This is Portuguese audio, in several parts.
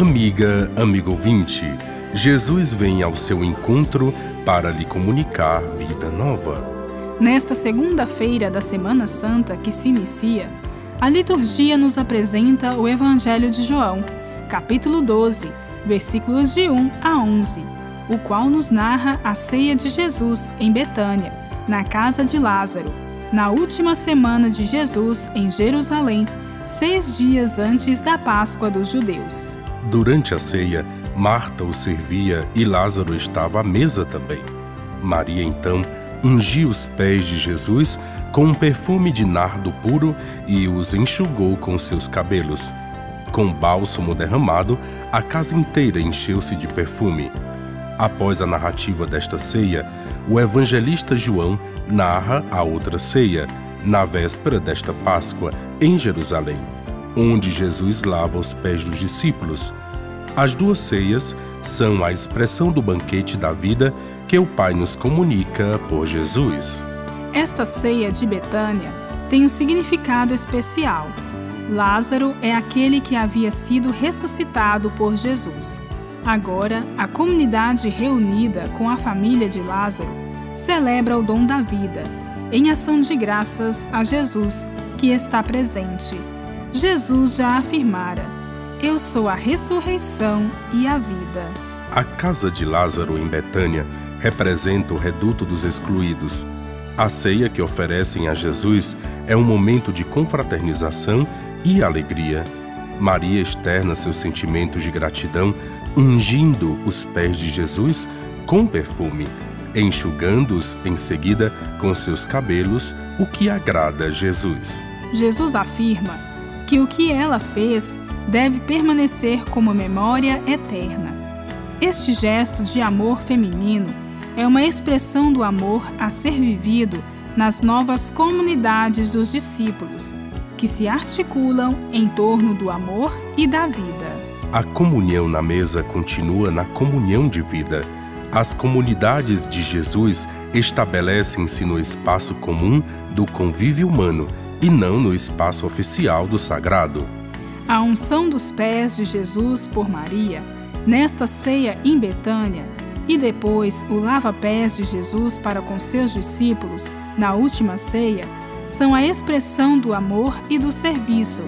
Amiga, amigo ouvinte, Jesus vem ao seu encontro para lhe comunicar vida nova. Nesta segunda-feira da Semana Santa que se inicia, a liturgia nos apresenta o Evangelho de João, capítulo 12, versículos de 1 a 11, o qual nos narra a ceia de Jesus em Betânia, na casa de Lázaro, na última semana de Jesus em Jerusalém, seis dias antes da Páscoa dos judeus. Durante a ceia, Marta o servia e Lázaro estava à mesa também. Maria, então, ungiu os pés de Jesus com um perfume de nardo puro e os enxugou com seus cabelos. Com bálsamo derramado, a casa inteira encheu-se de perfume. Após a narrativa desta ceia, o evangelista João narra a outra ceia, na véspera desta Páscoa, em Jerusalém onde Jesus lava os pés dos discípulos. As duas ceias são a expressão do banquete da vida que o Pai nos comunica por Jesus. Esta ceia de Betânia tem um significado especial. Lázaro é aquele que havia sido ressuscitado por Jesus. Agora, a comunidade reunida com a família de Lázaro celebra o dom da vida, em ação de graças a Jesus, que está presente. Jesus já afirmara: Eu sou a ressurreição e a vida. A casa de Lázaro em Betânia representa o reduto dos excluídos. A ceia que oferecem a Jesus é um momento de confraternização e alegria. Maria externa seus sentimentos de gratidão, ungindo os pés de Jesus com perfume, enxugando-os em seguida com seus cabelos, o que agrada a Jesus. Jesus afirma que o que ela fez deve permanecer como memória eterna. Este gesto de amor feminino é uma expressão do amor a ser vivido nas novas comunidades dos discípulos, que se articulam em torno do amor e da vida. A comunhão na mesa continua na comunhão de vida. As comunidades de Jesus estabelecem-se no espaço comum do convívio humano e não no espaço oficial do sagrado. A unção dos pés de Jesus por Maria, nesta ceia em Betânia, e depois o lava-pés de Jesus para com seus discípulos, na última ceia, são a expressão do amor e do serviço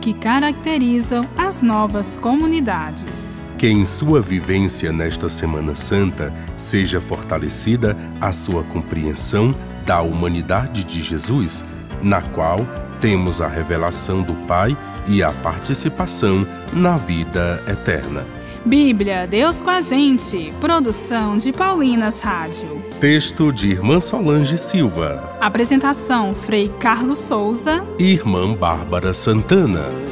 que caracterizam as novas comunidades. Que em sua vivência nesta Semana Santa seja fortalecida a sua compreensão da humanidade de Jesus na qual temos a revelação do Pai e a participação na vida eterna. Bíblia, Deus com a gente. Produção de Paulinas Rádio. Texto de Irmã Solange Silva. Apresentação: Frei Carlos Souza. Irmã Bárbara Santana.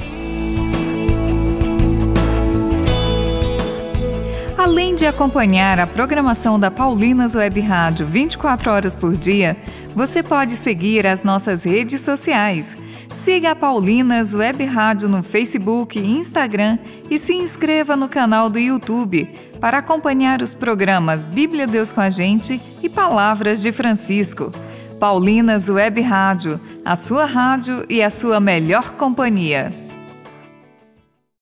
Além de acompanhar a programação da Paulinas Web Rádio 24 horas por dia, você pode seguir as nossas redes sociais. Siga a Paulinas Web Rádio no Facebook e Instagram e se inscreva no canal do YouTube para acompanhar os programas Bíblia Deus com a Gente e Palavras de Francisco. Paulinas Web Rádio, a sua rádio e a sua melhor companhia.